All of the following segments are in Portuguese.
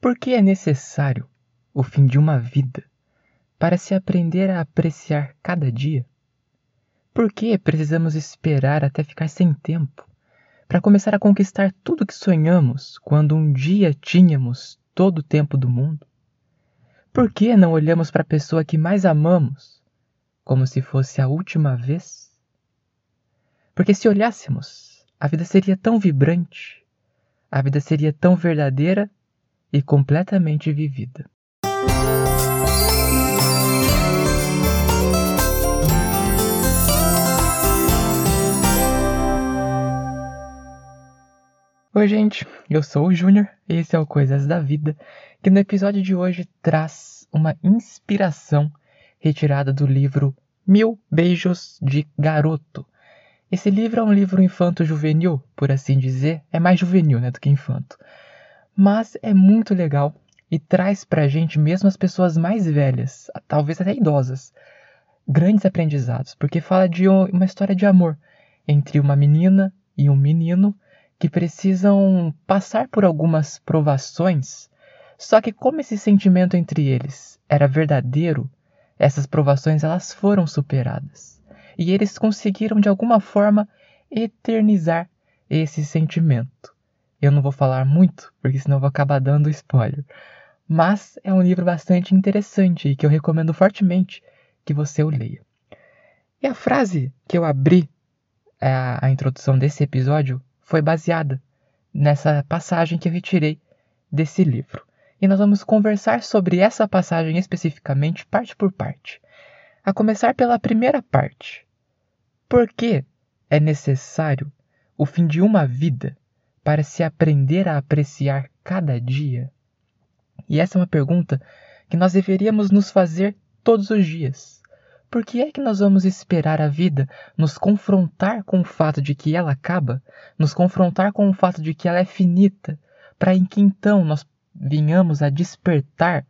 Por que é necessário o fim de uma vida para se aprender a apreciar cada dia? Por que precisamos esperar até ficar sem tempo para começar a conquistar tudo que sonhamos quando um dia tínhamos todo o tempo do mundo? Por que não olhamos para a pessoa que mais amamos como se fosse a última vez? Porque se olhássemos, a vida seria tão vibrante, a vida seria tão verdadeira e completamente vivida. Oi, gente, eu sou o Júnior e esse é o Coisas da Vida, que no episódio de hoje traz uma inspiração retirada do livro Mil Beijos de Garoto. Esse livro é um livro infanto-juvenil, por assim dizer, é mais juvenil né, do que infanto mas é muito legal e traz pra gente, mesmo as pessoas mais velhas, talvez até idosas, grandes aprendizados, porque fala de uma história de amor entre uma menina e um menino que precisam passar por algumas provações, só que como esse sentimento entre eles era verdadeiro, essas provações elas foram superadas. E eles conseguiram de alguma forma eternizar esse sentimento. Eu não vou falar muito, porque senão eu vou acabar dando spoiler. Mas é um livro bastante interessante e que eu recomendo fortemente que você o leia. E a frase que eu abri a, a introdução desse episódio foi baseada nessa passagem que eu retirei desse livro. E nós vamos conversar sobre essa passagem especificamente, parte por parte. A começar pela primeira parte. Por que é necessário o fim de uma vida para se aprender a apreciar cada dia? E essa é uma pergunta que nós deveríamos nos fazer todos os dias. Por que é que nós vamos esperar a vida nos confrontar com o fato de que ela acaba, nos confrontar com o fato de que ela é finita, para em que então nós vinhamos a despertar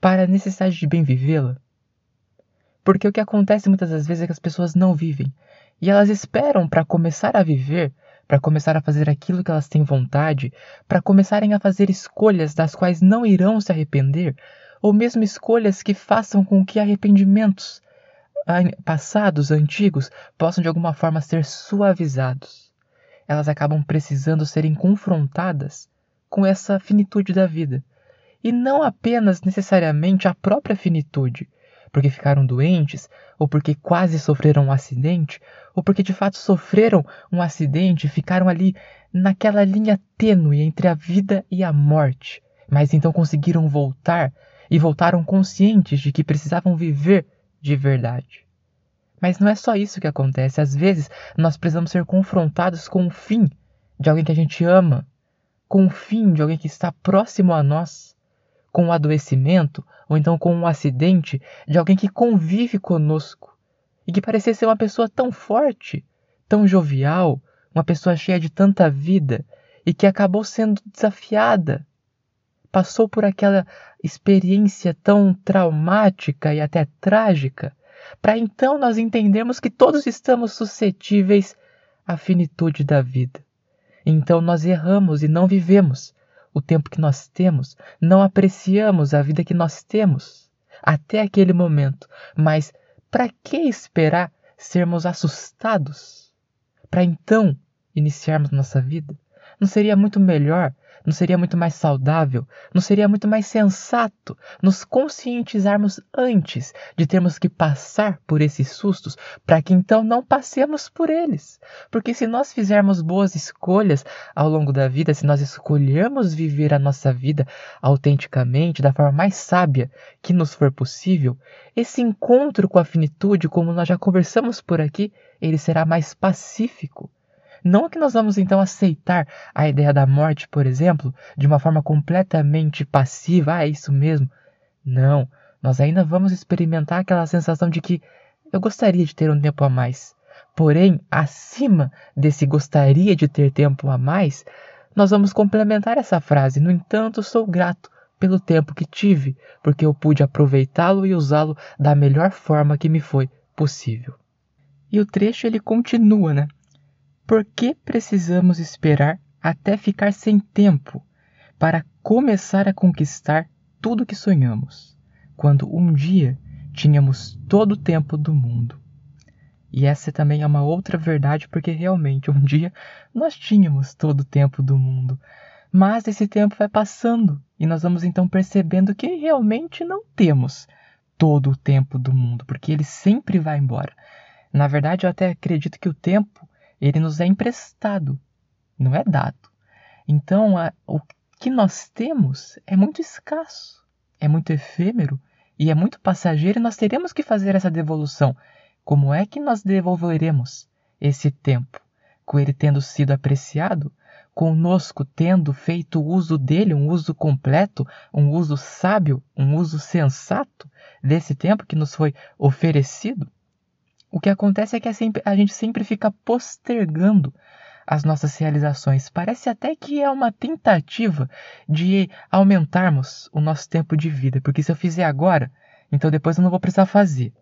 para a necessidade de bem vivê-la? Porque o que acontece muitas das vezes é que as pessoas não vivem, e elas esperam para começar a viver para começar a fazer aquilo que elas têm vontade, para começarem a fazer escolhas das quais não irão se arrepender, ou mesmo escolhas que façam com que arrependimentos passados, antigos, possam de alguma forma ser suavizados. Elas acabam precisando serem confrontadas com essa finitude da vida. E não apenas necessariamente a própria finitude, porque ficaram doentes, ou porque quase sofreram um acidente, ou porque de fato sofreram um acidente e ficaram ali naquela linha tênue entre a vida e a morte, mas então conseguiram voltar e voltaram conscientes de que precisavam viver de verdade. Mas não é só isso que acontece, às vezes nós precisamos ser confrontados com o fim de alguém que a gente ama, com o fim de alguém que está próximo a nós com o adoecimento ou então com um acidente de alguém que convive conosco e que parecia ser uma pessoa tão forte, tão jovial, uma pessoa cheia de tanta vida e que acabou sendo desafiada. Passou por aquela experiência tão traumática e até trágica, para então nós entendermos que todos estamos suscetíveis à finitude da vida. Então nós erramos e não vivemos, o tempo que nós temos, não apreciamos a vida que nós temos até aquele momento. Mas para que esperar sermos assustados para então iniciarmos nossa vida? Não seria muito melhor não seria muito mais saudável? Não seria muito mais sensato nos conscientizarmos antes de termos que passar por esses sustos para que então não passemos por eles? Porque se nós fizermos boas escolhas ao longo da vida, se nós escolhermos viver a nossa vida autenticamente, da forma mais sábia que nos for possível, esse encontro com a finitude, como nós já conversamos por aqui, ele será mais pacífico não que nós vamos então aceitar a ideia da morte, por exemplo, de uma forma completamente passiva, ah, é isso mesmo. Não, nós ainda vamos experimentar aquela sensação de que eu gostaria de ter um tempo a mais. Porém, acima desse gostaria de ter tempo a mais, nós vamos complementar essa frase. No entanto, sou grato pelo tempo que tive, porque eu pude aproveitá-lo e usá-lo da melhor forma que me foi possível. E o trecho ele continua, né? Por que precisamos esperar até ficar sem tempo para começar a conquistar tudo que sonhamos, quando um dia tínhamos todo o tempo do mundo. E essa também é uma outra verdade, porque realmente um dia nós tínhamos todo o tempo do mundo. Mas esse tempo vai passando e nós vamos então percebendo que realmente não temos todo o tempo do mundo, porque ele sempre vai embora. Na verdade, eu até acredito que o tempo ele nos é emprestado, não é dado. Então, a, o que nós temos é muito escasso, é muito efêmero e é muito passageiro e nós teremos que fazer essa devolução. Como é que nós devolveremos esse tempo? Com ele tendo sido apreciado, conosco tendo feito uso dele, um uso completo, um uso sábio, um uso sensato desse tempo que nos foi oferecido? O que acontece é que é a gente sempre fica postergando as nossas realizações. Parece até que é uma tentativa de aumentarmos o nosso tempo de vida, porque se eu fizer agora, então depois eu não vou precisar fazer.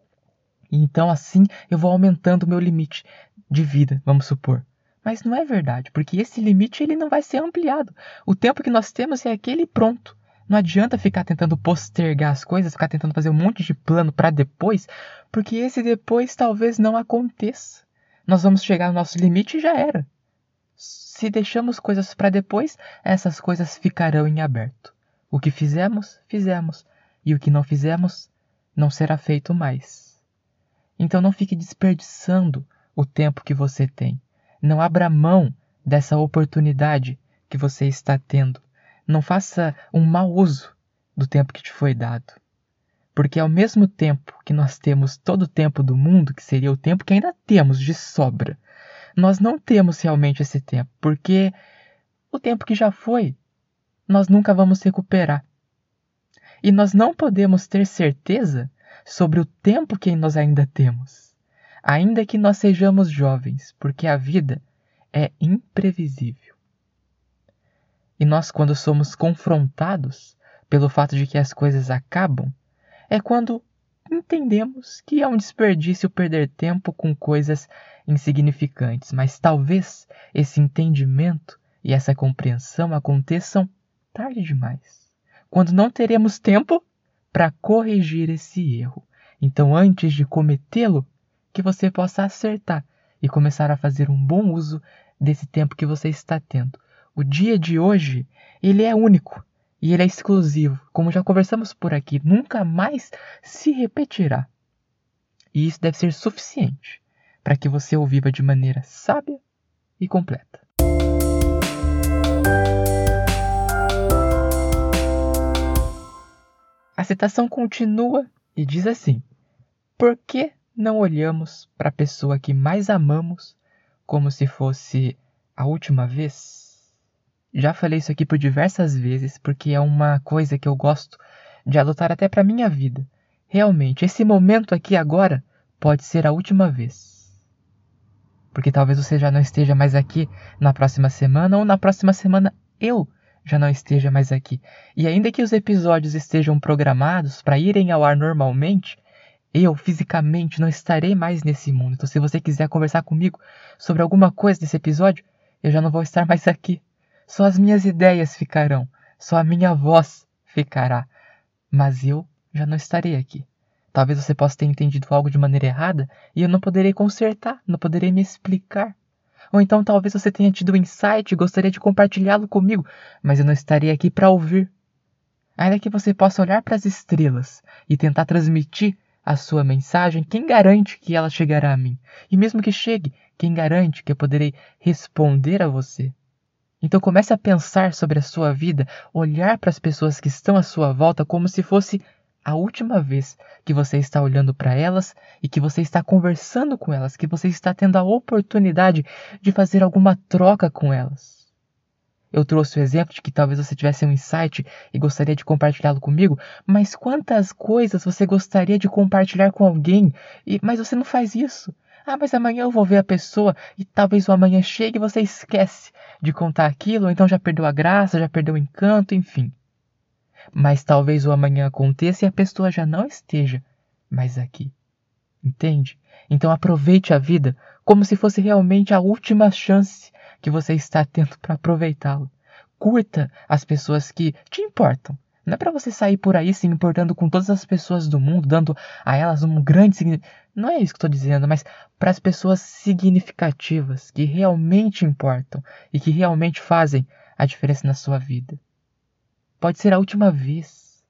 Então assim eu vou aumentando o meu limite de vida, vamos supor. Mas não é verdade, porque esse limite ele não vai ser ampliado. O tempo que nós temos é aquele pronto. Não adianta ficar tentando postergar as coisas, ficar tentando fazer um monte de plano para depois, porque esse depois talvez não aconteça. Nós vamos chegar no nosso limite e já era se deixamos coisas para depois, essas coisas ficarão em aberto. O que fizemos, fizemos, e o que não fizemos, não será feito mais. Então não fique desperdiçando o tempo que você tem. Não abra mão dessa oportunidade que você está tendo. Não faça um mau uso do tempo que te foi dado. Porque ao mesmo tempo que nós temos todo o tempo do mundo, que seria o tempo que ainda temos de sobra, nós não temos realmente esse tempo, porque o tempo que já foi, nós nunca vamos recuperar. E nós não podemos ter certeza sobre o tempo que nós ainda temos, ainda que nós sejamos jovens, porque a vida é imprevisível. E nós, quando somos confrontados pelo fato de que as coisas acabam, é quando entendemos que é um desperdício perder tempo com coisas insignificantes, mas talvez esse entendimento e essa compreensão aconteçam tarde demais, quando não teremos tempo para corrigir esse erro. Então, antes de cometê-lo, que você possa acertar e começar a fazer um bom uso desse tempo que você está tendo. O dia de hoje, ele é único e ele é exclusivo, como já conversamos por aqui, nunca mais se repetirá. E isso deve ser suficiente para que você o viva de maneira sábia e completa. A citação continua e diz assim: Por que não olhamos para a pessoa que mais amamos como se fosse a última vez? Já falei isso aqui por diversas vezes porque é uma coisa que eu gosto de adotar até para minha vida. Realmente, esse momento aqui agora pode ser a última vez porque talvez você já não esteja mais aqui na próxima semana ou na próxima semana eu já não esteja mais aqui. E ainda que os episódios estejam programados para irem ao ar normalmente, eu fisicamente não estarei mais nesse mundo. Então, se você quiser conversar comigo sobre alguma coisa desse episódio, eu já não vou estar mais aqui. Só as minhas ideias ficarão, só a minha voz ficará, mas eu já não estarei aqui. Talvez você possa ter entendido algo de maneira errada e eu não poderei consertar, não poderei me explicar. Ou então talvez você tenha tido um insight e gostaria de compartilhá-lo comigo, mas eu não estarei aqui para ouvir. Ainda que você possa olhar para as estrelas e tentar transmitir a sua mensagem, quem garante que ela chegará a mim? E mesmo que chegue, quem garante que eu poderei responder a você? Então comece a pensar sobre a sua vida, olhar para as pessoas que estão à sua volta como se fosse a última vez que você está olhando para elas e que você está conversando com elas, que você está tendo a oportunidade de fazer alguma troca com elas. Eu trouxe o exemplo de que talvez você tivesse um insight e gostaria de compartilhá-lo comigo, mas quantas coisas você gostaria de compartilhar com alguém, e, mas você não faz isso. Ah, mas amanhã eu vou ver a pessoa e talvez o amanhã chegue e você esquece de contar aquilo, ou então já perdeu a graça, já perdeu o encanto, enfim mas talvez o amanhã aconteça e a pessoa já não esteja mais aqui. Entende? Então aproveite a vida como se fosse realmente a última chance que você está tendo para aproveitá-la. Curta as pessoas que te importam. Não é para você sair por aí se importando com todas as pessoas do mundo, dando a elas um grande significado. Não é isso que estou dizendo, mas para as pessoas significativas, que realmente importam e que realmente fazem a diferença na sua vida. Pode ser a última vez.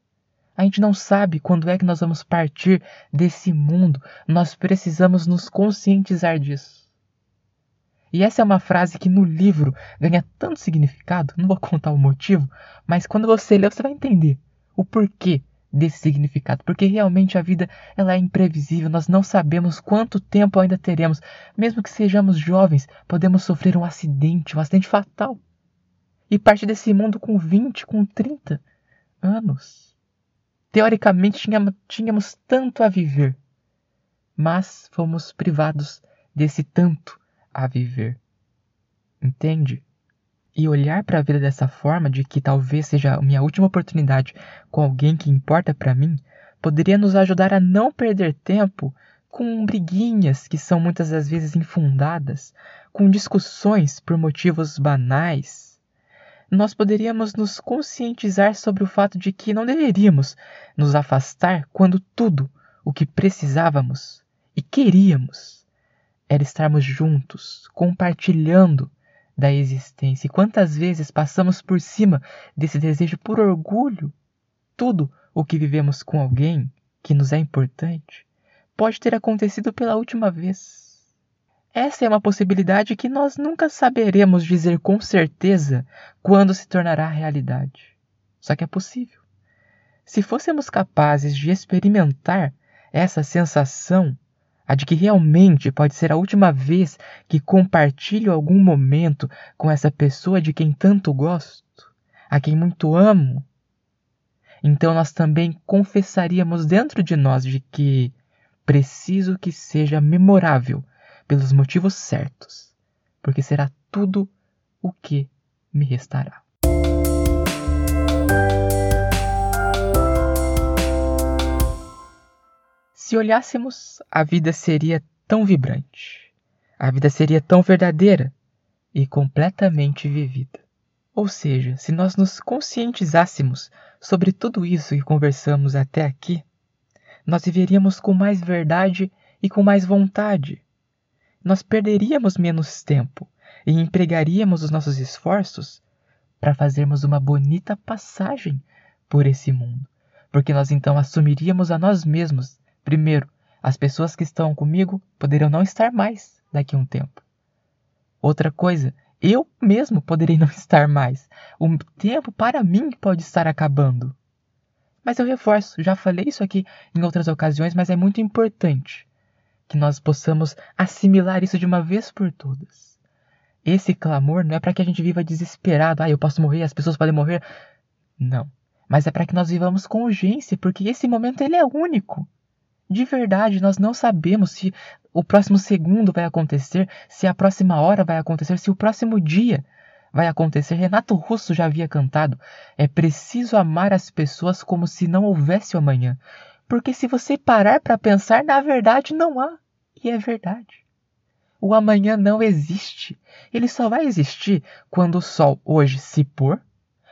A gente não sabe quando é que nós vamos partir desse mundo. Nós precisamos nos conscientizar disso. E essa é uma frase que no livro ganha tanto significado, não vou contar o motivo, mas quando você lê você vai entender o porquê desse significado, porque realmente a vida ela é imprevisível, nós não sabemos quanto tempo ainda teremos, mesmo que sejamos jovens, podemos sofrer um acidente, um acidente fatal. E partir desse mundo com 20, com 30 anos. Teoricamente tínhamos, tínhamos tanto a viver, mas fomos privados desse tanto a viver. Entende? E olhar para a vida dessa forma, de que talvez seja a minha última oportunidade com alguém que importa para mim, poderia nos ajudar a não perder tempo com briguinhas que são muitas das vezes infundadas, com discussões por motivos banais. Nós poderíamos nos conscientizar sobre o fato de que não deveríamos nos afastar quando tudo o que precisávamos e queríamos era estarmos juntos, compartilhando da existência. E quantas vezes passamos por cima desse desejo por orgulho? Tudo o que vivemos com alguém que nos é importante pode ter acontecido pela última vez. Essa é uma possibilidade que nós nunca saberemos dizer com certeza quando se tornará realidade. Só que é possível. Se fôssemos capazes de experimentar essa sensação a de que realmente pode ser a última vez que compartilho algum momento com essa pessoa de quem tanto gosto, a quem muito amo, então nós também confessaríamos dentro de nós de que preciso que seja memorável pelos motivos certos, porque será tudo o que me restará. Se olhássemos, a vida seria tão vibrante, a vida seria tão verdadeira e completamente vivida. Ou seja, se nós nos conscientizássemos sobre tudo isso que conversamos até aqui, nós viveríamos com mais verdade e com mais vontade. Nós perderíamos menos tempo e empregaríamos os nossos esforços para fazermos uma bonita passagem por esse mundo, porque nós então assumiríamos a nós mesmos Primeiro, as pessoas que estão comigo poderão não estar mais daqui a um tempo. Outra coisa, eu mesmo poderei não estar mais. O tempo para mim pode estar acabando. Mas eu reforço, já falei isso aqui em outras ocasiões, mas é muito importante que nós possamos assimilar isso de uma vez por todas. Esse clamor não é para que a gente viva desesperado, ah, eu posso morrer, as pessoas podem morrer. Não. Mas é para que nós vivamos com urgência, porque esse momento ele é único. De verdade, nós não sabemos se o próximo segundo vai acontecer, se a próxima hora vai acontecer, se o próximo dia vai acontecer. Renato Russo já havia cantado: é preciso amar as pessoas como se não houvesse amanhã. Porque se você parar para pensar, na verdade não há. E é verdade. O amanhã não existe. Ele só vai existir quando o sol hoje se pôr,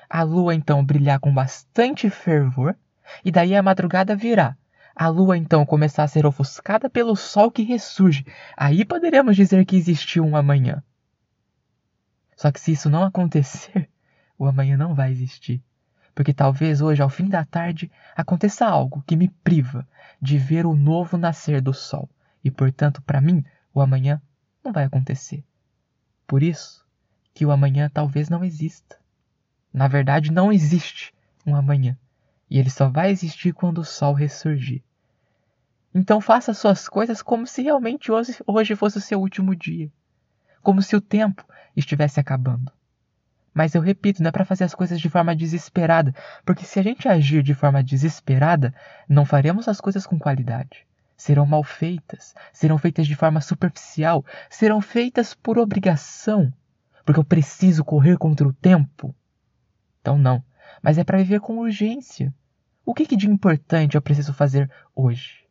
a lua então brilhar com bastante fervor, e daí a madrugada virá a lua então começar a ser ofuscada pelo sol que ressurge, aí poderemos dizer que existiu um amanhã. Só que se isso não acontecer, o amanhã não vai existir. Porque talvez hoje, ao fim da tarde, aconteça algo que me priva de ver o novo nascer do sol. E, portanto, para mim, o amanhã não vai acontecer. Por isso que o amanhã talvez não exista. Na verdade, não existe um amanhã e ele só vai existir quando o sol ressurgir. Então faça suas coisas como se realmente hoje, fosse o seu último dia, como se o tempo estivesse acabando. Mas eu repito, não é para fazer as coisas de forma desesperada, porque se a gente agir de forma desesperada, não faremos as coisas com qualidade. Serão mal feitas, serão feitas de forma superficial, serão feitas por obrigação, porque eu preciso correr contra o tempo. Então não, mas é para viver com urgência. O que, que de importante eu preciso fazer hoje?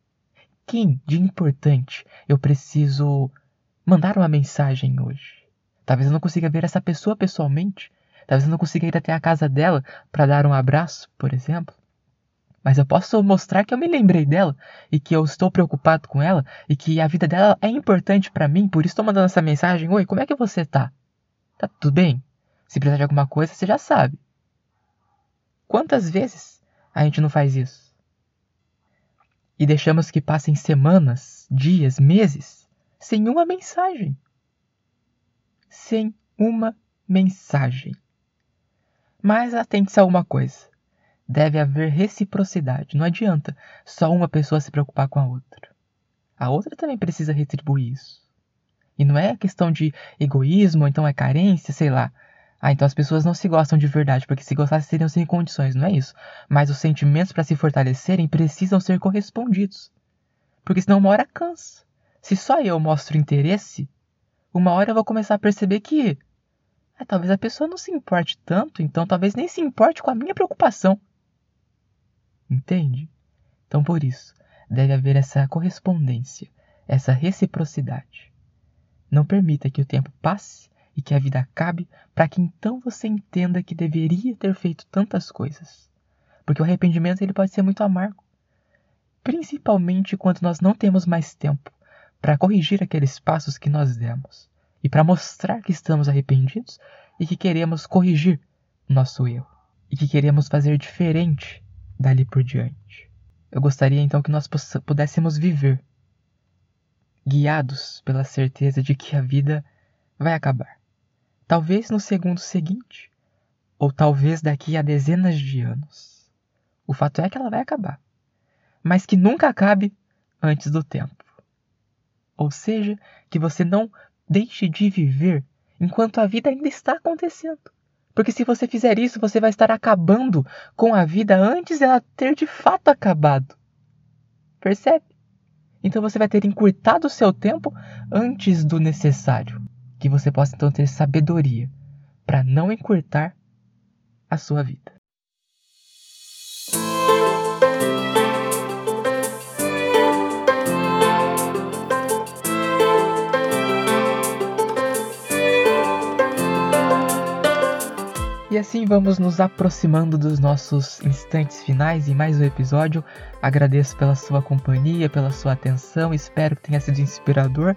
Quem de importante eu preciso mandar uma mensagem hoje? Talvez eu não consiga ver essa pessoa pessoalmente, Talvez eu não consiga ir até a casa dela para dar um abraço, por exemplo. Mas eu posso mostrar que eu me lembrei dela e que eu estou preocupado com ela e que a vida dela é importante para mim, por isso estou mandando essa mensagem. Oi, como é que você tá? Tá tudo bem? Se precisar de alguma coisa, você já sabe. Quantas vezes a gente não faz isso? E deixamos que passem semanas, dias, meses sem uma mensagem. Sem uma mensagem. Mas atente-se a uma coisa deve haver reciprocidade. Não adianta só uma pessoa se preocupar com a outra. A outra também precisa retribuir isso. E não é questão de egoísmo, ou então é carência, sei lá. Ah, então as pessoas não se gostam de verdade, porque se gostassem seriam sem condições, não é isso. Mas os sentimentos para se fortalecerem precisam ser correspondidos. Porque senão uma hora cansa. Se só eu mostro interesse, uma hora eu vou começar a perceber que ah, talvez a pessoa não se importe tanto, então talvez nem se importe com a minha preocupação. Entende? Então, por isso, deve haver essa correspondência, essa reciprocidade. Não permita que o tempo passe e que a vida acabe para que então você entenda que deveria ter feito tantas coisas. Porque o arrependimento ele pode ser muito amargo, principalmente quando nós não temos mais tempo para corrigir aqueles passos que nós demos e para mostrar que estamos arrependidos e que queremos corrigir nosso erro e que queremos fazer diferente dali por diante. Eu gostaria então que nós pudéssemos viver guiados pela certeza de que a vida vai acabar. Talvez no segundo seguinte, ou talvez daqui a dezenas de anos. O fato é que ela vai acabar, mas que nunca acabe antes do tempo. Ou seja, que você não deixe de viver enquanto a vida ainda está acontecendo. Porque se você fizer isso, você vai estar acabando com a vida antes dela ter de fato acabado. Percebe? Então você vai ter encurtado o seu tempo antes do necessário. Que você possa então ter sabedoria para não encurtar a sua vida. E assim vamos nos aproximando dos nossos instantes finais em mais um episódio. Agradeço pela sua companhia, pela sua atenção, espero que tenha sido inspirador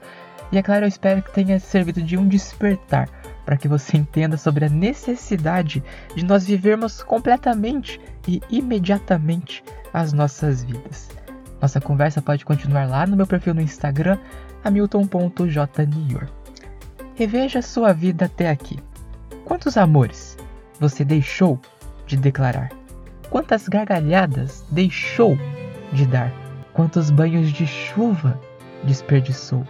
e, é claro, eu espero que tenha servido de um despertar para que você entenda sobre a necessidade de nós vivermos completamente e imediatamente as nossas vidas. Nossa conversa pode continuar lá no meu perfil no Instagram, hamilton.jnior. Reveja sua vida até aqui. Quantos amores? você deixou de declarar? Quantas gargalhadas deixou de dar? Quantos banhos de chuva desperdiçou?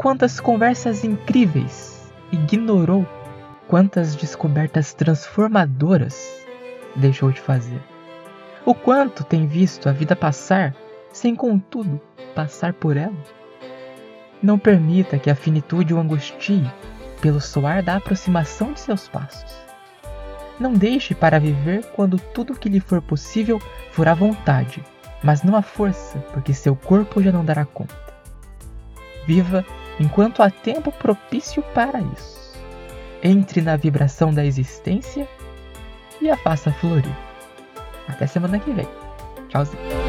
Quantas conversas incríveis ignorou? Quantas descobertas transformadoras deixou de fazer? O quanto tem visto a vida passar sem, contudo, passar por ela? Não permita que a finitude o angustie pelo soar da aproximação de seus passos. Não deixe para viver quando tudo que lhe for possível for à vontade, mas não à força, porque seu corpo já não dará conta. Viva enquanto há tempo propício para isso. Entre na vibração da existência e a faça florir. Até semana que vem. Tchauzinho.